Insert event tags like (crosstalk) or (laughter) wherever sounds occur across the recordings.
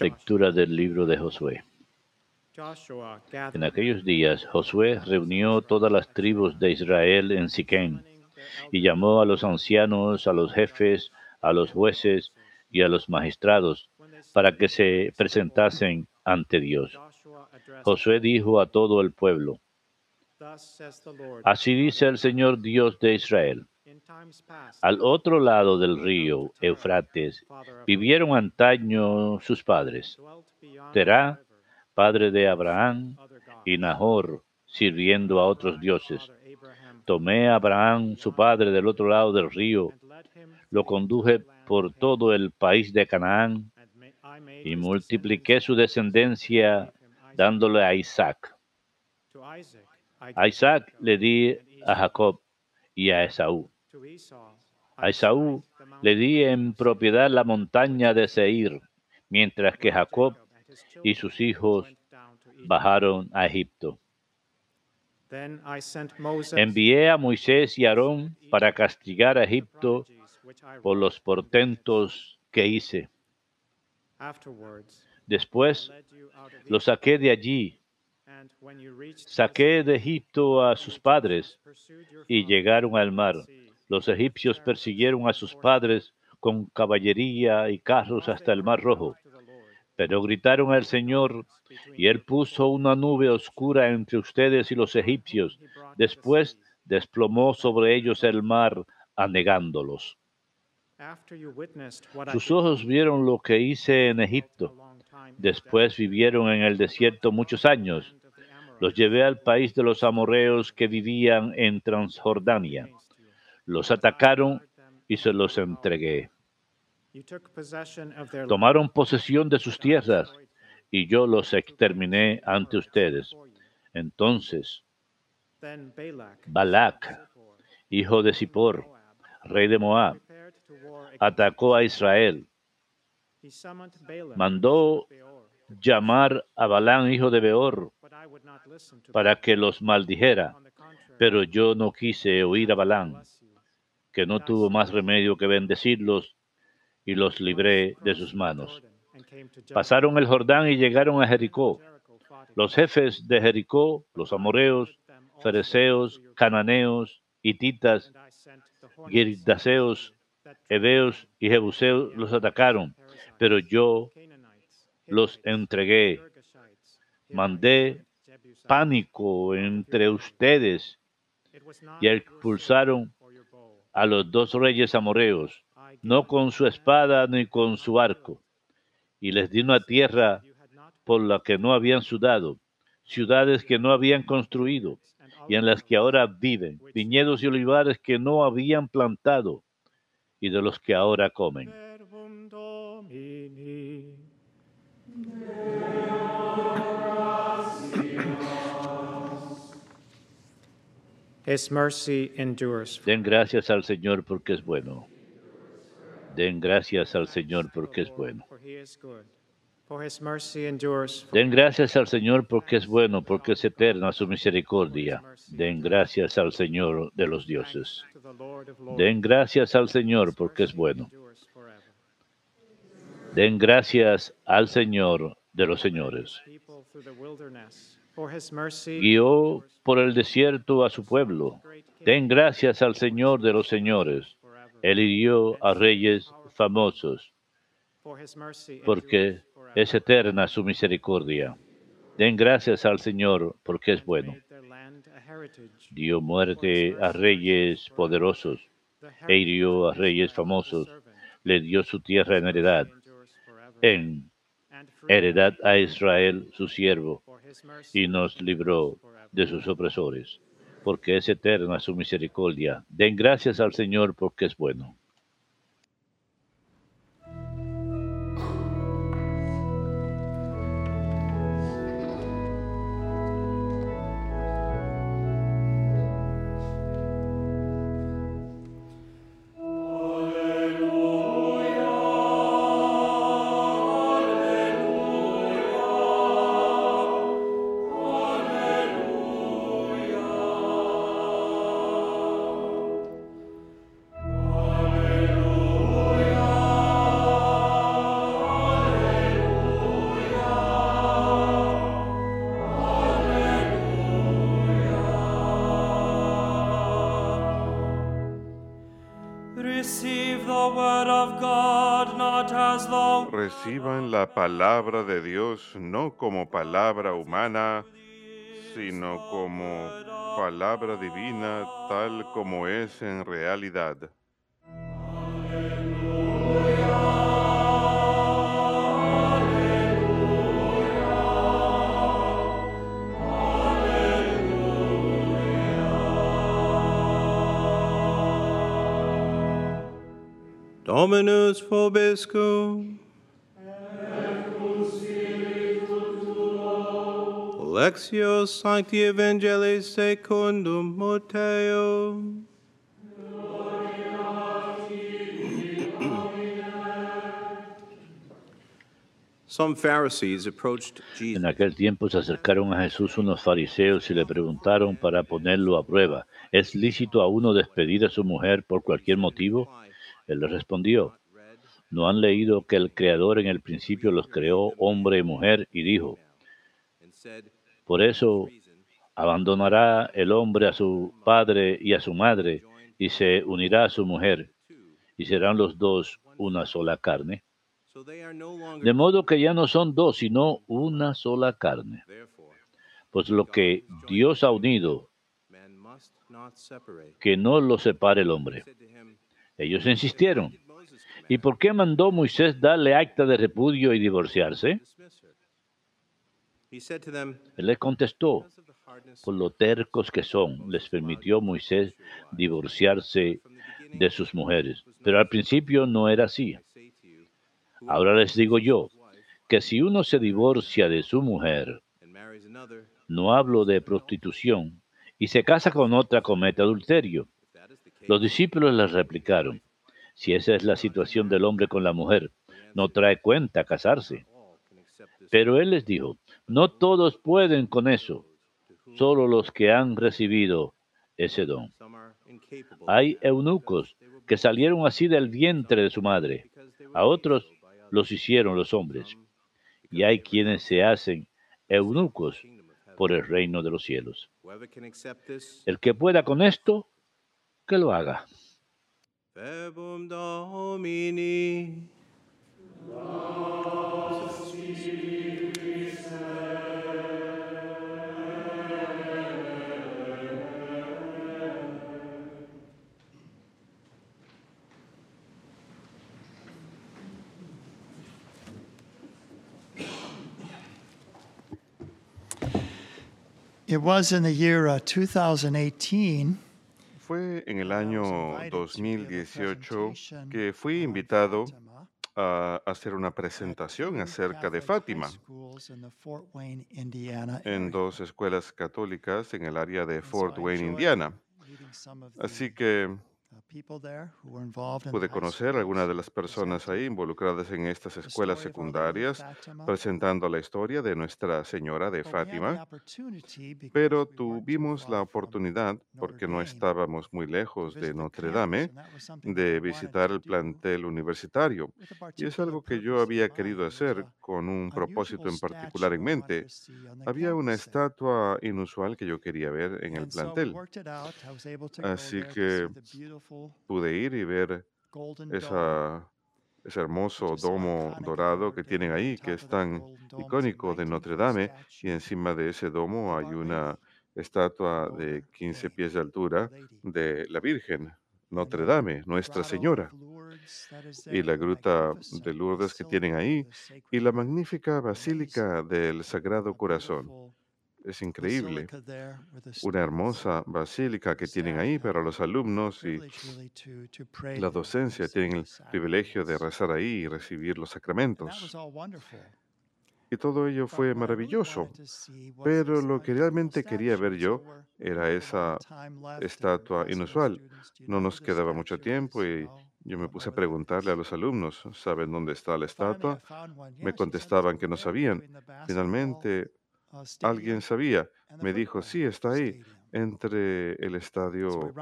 Lectura del libro de Josué. En aquellos días Josué reunió todas las tribus de Israel en Siquén y llamó a los ancianos, a los jefes, a los jueces y a los magistrados para que se presentasen ante Dios. Josué dijo a todo el pueblo, Así dice el Señor Dios de Israel. Al otro lado del río Eufrates vivieron antaño sus padres, Terá, padre de Abraham, y Nahor, sirviendo a otros dioses. Tomé a Abraham, su padre, del otro lado del río, lo conduje por todo el país de Canaán y multipliqué su descendencia dándole a Isaac. A Isaac le di a. Jacob y a Esaú. A Esaú le di en propiedad la montaña de Seir, mientras que Jacob y sus hijos bajaron a Egipto. Envié a Moisés y Aarón para castigar a Egipto por los portentos que hice. Después I led you out of lo Egypt, saqué de allí, saqué de Egipto a sus padres y llegaron al mar. Los egipcios persiguieron a sus padres con caballería y carros hasta el mar rojo, pero gritaron al Señor y él puso una nube oscura entre ustedes y los egipcios. Después desplomó sobre ellos el mar, anegándolos. Sus ojos vieron lo que hice en Egipto. Después vivieron en el desierto muchos años. Los llevé al país de los amorreos que vivían en Transjordania. Los atacaron y se los entregué. Tomaron posesión de sus tierras y yo los exterminé ante ustedes. Entonces Balak, hijo de Zippor, rey de Moab, atacó a Israel. Mandó llamar a Balán, hijo de Beor, para que los maldijera. Pero yo no quise oír a Balán. Que no tuvo más remedio que bendecirlos, y los libré de sus manos. Pasaron el Jordán y llegaron a Jericó. Los jefes de Jericó, los also fereceos, cananeos, hititas, girdaseos, heveos y jebuseos los atacaron, pero yo los entregué. Mandé. Pánico entre ustedes y expulsaron a los dos reyes amorreos, no con su espada ni con su arco, y les di una tierra por la que no habían sudado, ciudades que no habían construido y en las que ahora viven, viñedos y olivares que no habían plantado y de los que ahora comen. His mercy endures. Den gracias al Señor porque es bueno. Den gracias al Señor porque es bueno. Den gracias al Señor porque es bueno, porque es eterna su misericordia. Den gracias al Señor de los dioses. Den gracias al Señor porque es bueno. Den gracias al Señor de los señores. Guió por el desierto a su pueblo. Den gracias al Señor de los señores. Él hirió a reyes famosos, porque es eterna su misericordia. Den gracias al Señor porque es bueno. Dio muerte a reyes poderosos e hirió a reyes famosos. Le dio su tierra en heredad, en heredad a Israel, su siervo, y nos libró de sus opresores, porque es eterna su misericordia. Den gracias al Señor porque es bueno. Reciban la palabra de Dios no como palabra humana, sino como palabra divina tal como es en realidad. Dominus vobiscum. Lectio Sancti Evangelii secundum Mateo. Some Pharisees approached Jesus. En aquel tiempo se acercaron a Jesús unos fariseos y le preguntaron para ponerlo a prueba, ¿es lícito a uno despedir a su mujer por cualquier motivo? Él les respondió, ¿no han leído que el Creador en el principio los creó hombre y mujer? Y dijo, por eso abandonará el hombre a su padre y a su madre y se unirá a su mujer y serán los dos una sola carne. De modo que ya no son dos, sino una sola carne. Pues lo que Dios ha unido, que no lo separe el hombre. Ellos insistieron. ¿Y por qué mandó Moisés darle acta de repudio y divorciarse? Él les contestó, por lo tercos que son, les permitió Moisés divorciarse de sus mujeres. Pero al principio no era así. Ahora les digo yo, que si uno se divorcia de su mujer, no hablo de prostitución, y se casa con otra, comete adulterio. Los discípulos les replicaron, si esa es la situación del hombre con la mujer, no trae cuenta casarse. Pero él les dijo, no todos pueden con eso, solo los que han recibido ese don. Hay eunucos que salieron así del vientre de su madre, a otros los hicieron los hombres, y hay quienes se hacen eunucos por el reino de los cielos. El que pueda con esto, It was in the year uh, 2018 Fue en el año 2018 que fui invitado a hacer una presentación acerca de Fátima en dos escuelas católicas en el área de Fort Wayne, Indiana. Así que pude conocer a algunas de las personas ahí involucradas en estas escuelas secundarias, presentando la historia de Nuestra Señora de Fátima. Pero tuvimos la oportunidad, porque no estábamos muy lejos de Notre Dame, de visitar el plantel universitario. Y es algo que yo había querido hacer con un propósito en particular en mente. Había una estatua inusual que yo quería ver en el plantel. Así que pude ir y ver esa, ese hermoso domo dorado que tienen ahí, que es tan icónico de Notre Dame, y encima de ese domo hay una estatua de 15 pies de altura de la Virgen, Notre Dame, Nuestra Señora, y la gruta de Lourdes que tienen ahí, y la magnífica Basílica del Sagrado Corazón. Es increíble. Una hermosa basílica que tienen ahí para los alumnos y la docencia tienen el privilegio de rezar ahí y recibir los sacramentos. Y todo ello fue maravilloso. Pero lo que realmente quería ver yo era esa estatua inusual. No nos quedaba mucho tiempo y yo me puse a preguntarle a los (laughs) alumnos, ¿saben dónde está la estatua? Me contestaban que no sabían. Finalmente, alguien sabía. Me dijo, sí, está ahí, entre el estadio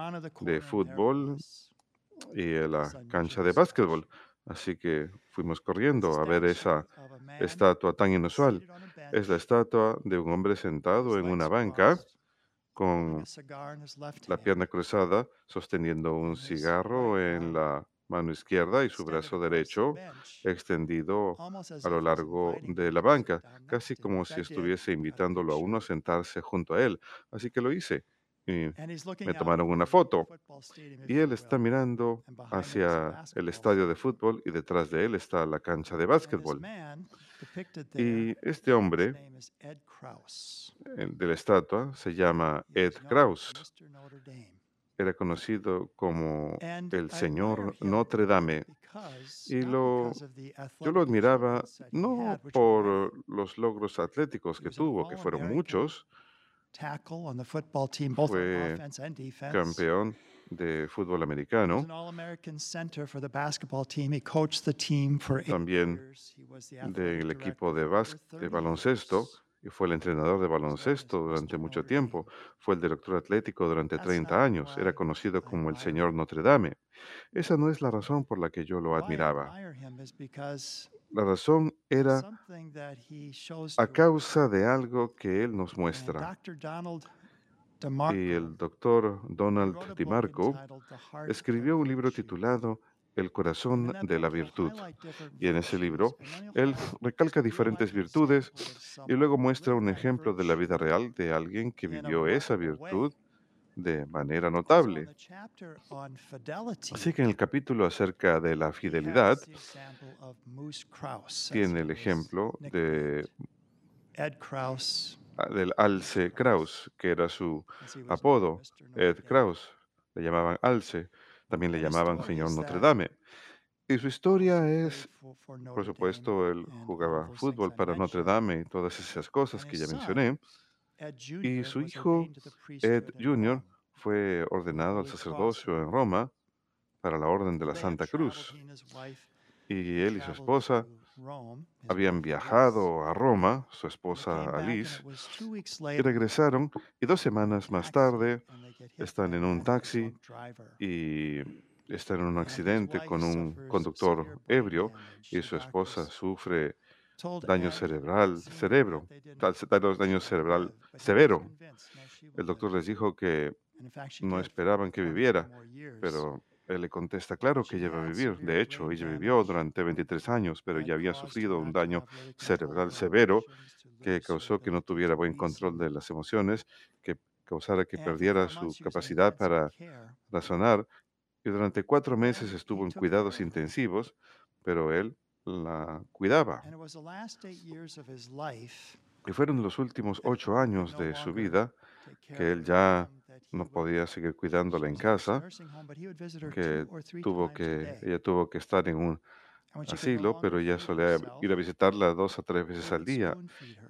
de fútbol y la cancha de básquetbol. Así que fuimos corriendo a ver esa estatua tan inusual. Es la estatua de un hombre sentado en una banca con la pierna cruzada, sosteniendo un cigarro en la mano izquierda y su brazo derecho extendido a lo largo de la banca, casi como si estuviese invitándolo a uno a sentarse junto a él. Así que lo hice. Y me tomaron una foto. Y él está mirando hacia el estadio de fútbol y detrás de él está la cancha de básquetbol. Y este hombre el de la estatua se llama Ed Kraus. Era conocido como el señor Notre Dame. Y lo, yo lo admiraba no por los logros atléticos que tuvo, que fueron muchos, fue campeón de fútbol americano, también del equipo de, de baloncesto, y fue el entrenador de baloncesto durante mucho tiempo. Fue el director atlético durante 30 años. Era conocido como el señor Notre Dame. Esa no es la razón por la que yo lo admiraba. La razón era a causa de algo que él nos muestra. Y el doctor Donald DiMarco escribió un libro titulado El corazón de la virtud. Y en ese libro, él recalca diferentes virtudes y luego muestra un ejemplo de la vida real de alguien que vivió esa virtud de manera notable. Así que en el capítulo acerca de la fidelidad, tiene el ejemplo de, del Alce Kraus, que era su apodo, Ed Kraus. Le llamaban Alce, también le llamaban señor Notre Dame. Y su historia es, por supuesto, él jugaba fútbol para Notre Dame y todas esas cosas que ya mencioné. Y su hijo, Ed Jr., fue ordenado al sacerdocio en Roma para la Orden de la Santa Cruz. Y él y su esposa habían viajado a Roma, su esposa Alice, y regresaron. Y dos semanas más tarde están en un taxi y están en un accidente con un conductor ebrio y su esposa sufre daño cerebral, cerebro, daño cerebral severo. El doctor les dijo que no esperaban que viviera, pero él le contesta, claro que ella va a vivir. De hecho, ella vivió durante 23 años, pero ya había sufrido un daño cerebral severo que causó que no tuviera buen control de las emociones, que causara que perdiera su capacidad para razonar. Y durante cuatro meses estuvo en cuidados intensivos, pero él la cuidaba. Y fueron los últimos ocho años de su vida que él ya no podía seguir cuidándola en casa, que tuvo que, ella tuvo que estar en un asilo, pero ella solía ir a visitarla dos o tres veces al día.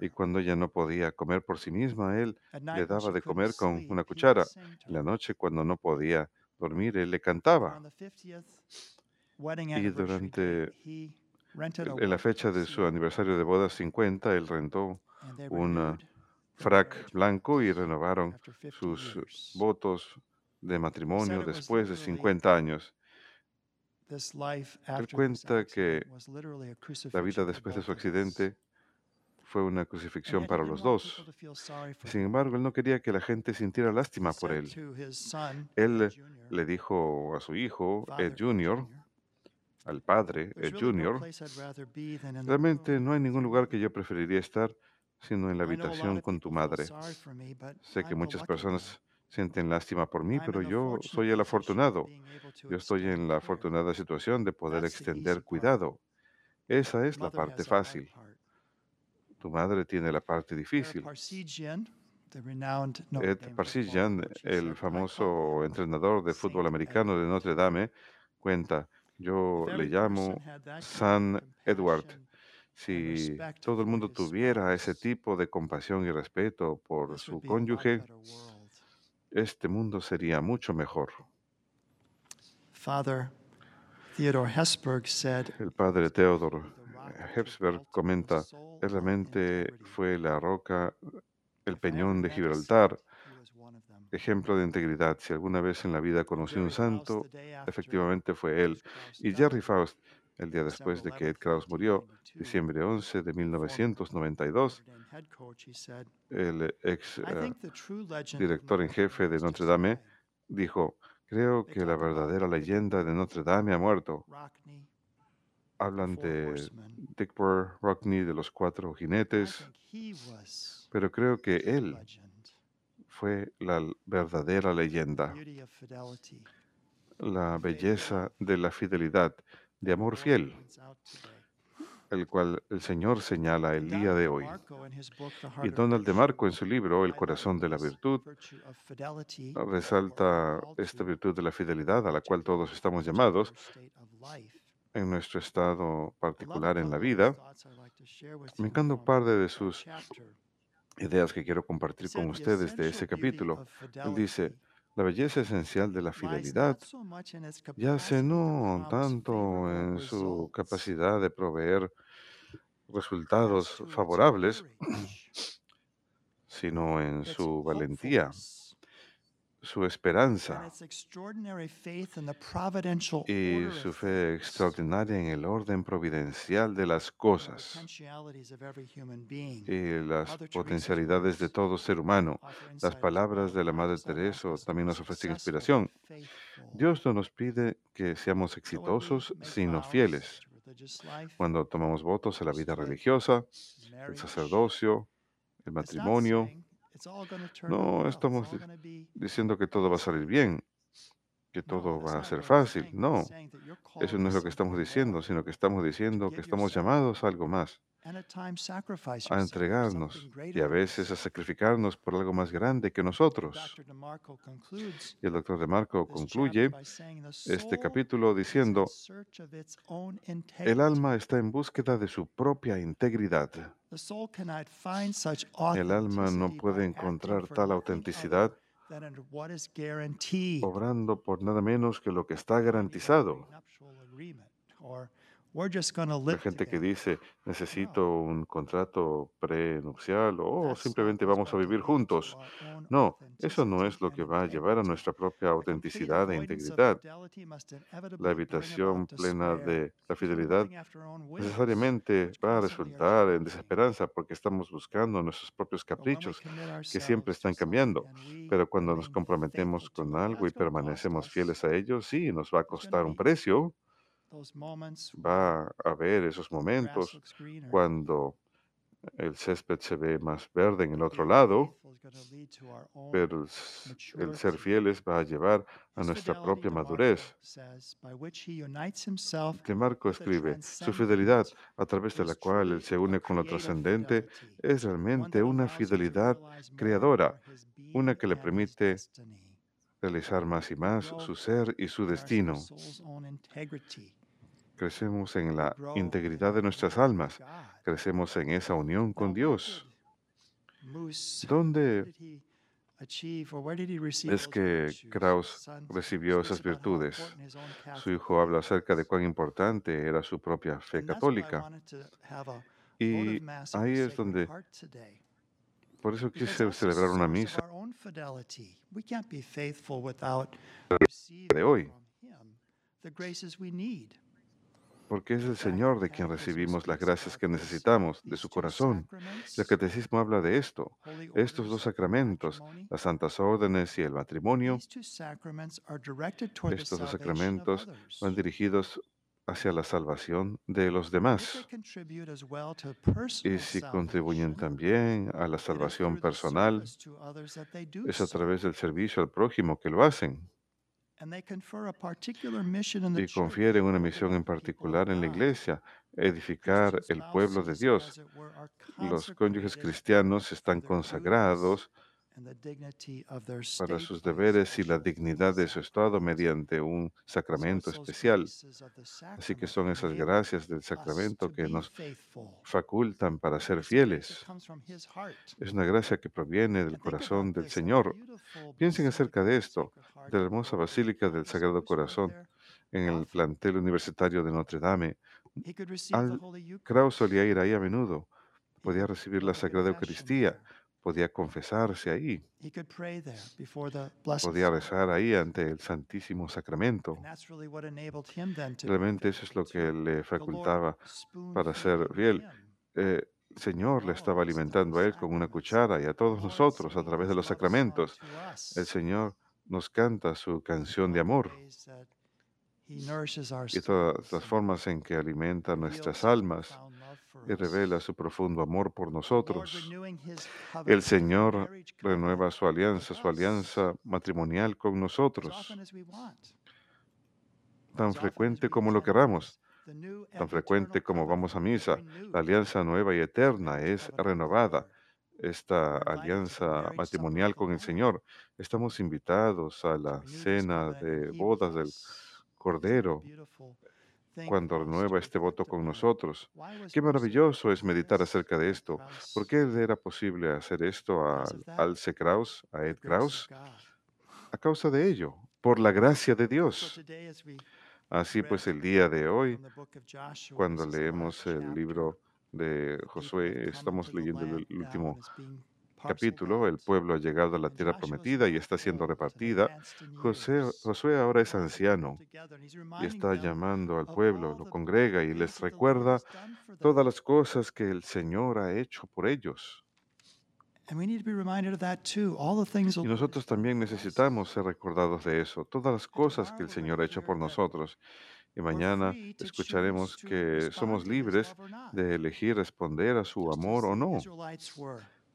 Y cuando ella no podía comer por sí misma, él le daba de comer con una cuchara. En la noche, cuando no podía dormir, él le cantaba. Y durante, en la fecha de su aniversario de boda 50, él rentó un frac blanco y renovaron sus votos de matrimonio después de 50 años. Él cuenta que la vida después de su accidente fue una crucifixión para los dos. Sin embargo, él no quería que la gente sintiera lástima por él. Él le dijo a su hijo, Ed Jr., al padre, Ed Jr., realmente no hay ningún lugar que yo preferiría estar sino en la habitación con tu madre. Sé que muchas personas sienten lástima por mí, pero yo soy el afortunado. Yo estoy en la afortunada situación de poder extender cuidado. Esa es la parte fácil. Tu madre tiene la parte difícil. Ed Parsijian, el famoso entrenador de fútbol americano de Notre Dame, cuenta, yo le llamo San Edward. Si todo el mundo tuviera ese tipo de compasión y respeto por su cónyuge, este mundo sería mucho mejor. El padre Theodor Hepsberg comenta, "Él realmente fue la roca, el peñón de Gibraltar, ejemplo de integridad. Si alguna vez en la vida conocí un santo, efectivamente fue él. Y Jerry Faust, el día después de que Ed Krauss murió, diciembre 11 de 1992, el ex eh, director en jefe de Notre Dame dijo, creo que la verdadera leyenda de Notre Dame ha muerto. Hablan de Dickbur, Rockney, de los cuatro jinetes, pero creo que él fue la verdadera leyenda, la belleza de la fidelidad, de amor fiel, el cual el Señor señala el día de hoy. Y Donald de Marco en su libro El corazón de la virtud resalta esta virtud de la fidelidad a la cual todos estamos llamados en nuestro estado particular en la vida. Me encanta un par de sus ideas que quiero compartir con ustedes de ese capítulo. Él dice, la belleza esencial de la fidelidad yace no tanto en su capacidad de proveer resultados favorables, (clears throat) sino en su valentía, su esperanza y su fe extraordinaria en el orden providencial de las cosas y las potencialidades de todo ser humano. Las palabras de la Madre Teresa también nos ofrecen inspiración. Dios no nos pide que seamos exitosos, sino fieles. Cuando tomamos votos a la vida religiosa, el sacerdocio, el matrimonio, no estamos diciendo que todo va a salir bien, que todo va a ser fácil. No, eso no es lo que estamos diciendo, sino que estamos diciendo que estamos llamados a algo más, a entregarnos y a veces a sacrificarnos por algo más grande que nosotros. Y el doctor de Marco concluye este capítulo diciendo, el alma está en búsqueda de su propia integridad. El alma no puede encontrar tal autenticidad obrando por nada menos que lo que está garantizado. La gente que dice, necesito un contrato prenupcial o simplemente vamos a vivir juntos. No, eso no es lo que va a llevar a nuestra propia autenticidad e integridad. La evitación plena de la fidelidad necesariamente va a resultar en desesperanza porque estamos buscando nuestros propios caprichos que siempre están cambiando. Pero cuando nos comprometemos con algo y permanecemos fieles a ello, sí, nos va a costar un precio va a haber esos momentos cuando el césped se ve más verde en el otro lado, pero el ser fieles va a llevar a nuestra propia madurez. Que Marco escribe, su fidelidad a través de la cual él se une con lo trascendente es realmente una fidelidad creadora, una que le permite realizar más y más su ser y su destino crecemos en la integridad de nuestras almas, crecemos en esa unión con Dios. ¿Dónde es que Kraus recibió esas virtudes? Su hijo habla acerca de cuán importante era su propia fe católica. Y ahí es donde, por eso quise celebrar una misa de hoy porque es el Señor de quien recibimos las gracias que necesitamos, de su corazón. El catecismo habla de esto. Estos dos sacramentos, las santas órdenes y el matrimonio, estos dos sacramentos van dirigidos hacia la salvación de los demás. Y si contribuyen también a la salvación personal, es a través del servicio al prójimo que lo hacen y confieren una misión en particular en la iglesia, edificar el pueblo de Dios. Los cónyuges cristianos están consagrados para sus deberes y la dignidad de su estado mediante un sacramento especial. Así que son esas gracias del sacramento que nos facultan para ser fieles. Es una gracia que proviene del corazón del Señor. Piensen acerca de esto, de la hermosa Basílica del Sagrado Corazón en el plantel universitario de Notre Dame. Al Kraus solía ir ahí a menudo. Podía recibir la Sagrada Eucaristía podía confesarse ahí, podía rezar ahí ante el Santísimo Sacramento. Realmente eso es lo que le facultaba para ser fiel. Eh, el Señor le estaba alimentando a él con una cuchara y a todos nosotros a través de los sacramentos. El Señor nos canta su canción de amor y todas las formas en que alimenta nuestras almas y revela su profundo amor por nosotros. El Señor renueva su alianza, su alianza matrimonial con nosotros, tan frecuente como lo queramos, tan frecuente como vamos a misa. La alianza nueva y eterna es renovada. Esta alianza matrimonial con el Señor. Estamos invitados a la cena de bodas del Cordero cuando renueva este voto con nosotros. Qué maravilloso es meditar acerca de esto. ¿Por qué era posible hacer esto a Alce Kraus, a Ed Kraus? A causa de ello, por la gracia de Dios. Así pues, el día de hoy, cuando leemos el libro de Josué, estamos leyendo el último capítulo, el pueblo ha llegado a la tierra prometida y está siendo repartida. José, Josué ahora es anciano y está llamando al pueblo, lo congrega y les recuerda todas las cosas que el Señor ha hecho por ellos. Y nosotros también necesitamos ser recordados de eso, todas las cosas que el Señor ha hecho por nosotros. Y mañana escucharemos que somos libres de elegir responder a su amor o no,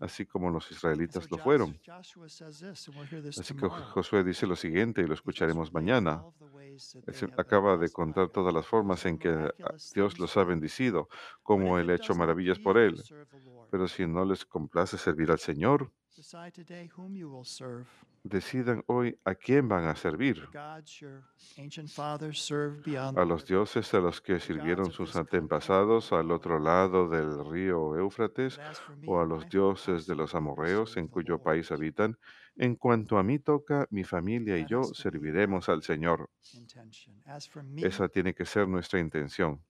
así como los israelitas lo fueron. Así que Josué dice lo siguiente y lo escucharemos mañana. Él acaba de contar todas las formas en que Dios los ha bendecido, cómo Él ha hecho maravillas por Él. Pero si no les complace servir al Señor, decidan hoy a quién van a servir. A los dioses a los que sirvieron sus antepasados al otro lado del río Éufrates o a los dioses de los amorreos en cuyo país habitan. En cuanto a mí toca, mi familia y yo serviremos al Señor. Esa tiene que ser nuestra intención.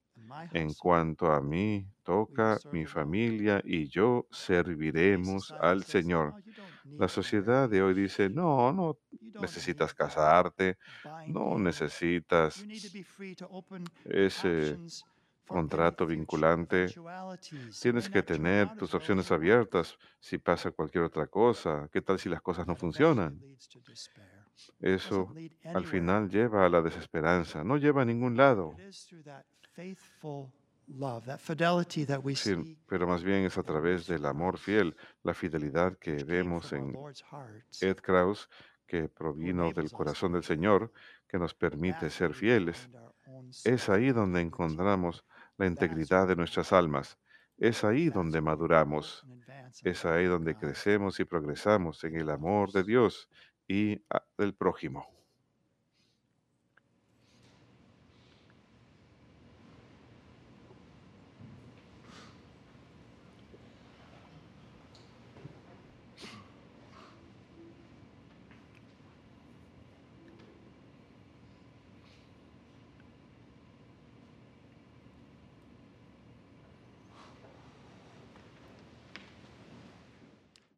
En cuanto a mí toca, mi familia y yo serviremos al Señor. La sociedad de hoy dice, no, no necesitas casarte, no necesitas ese contrato vinculante. Tienes que tener tus opciones abiertas si pasa cualquier otra cosa. ¿Qué tal si las cosas no funcionan? Eso al final lleva a la desesperanza, no lleva a ningún lado. Sí, pero más bien es a través del amor fiel, la fidelidad que vemos en Ed Kraus, que provino del corazón del Señor, que nos permite ser fieles. Es ahí donde encontramos la integridad de nuestras almas. Es ahí donde maduramos. Es ahí donde crecemos y progresamos en el amor de Dios y del prójimo.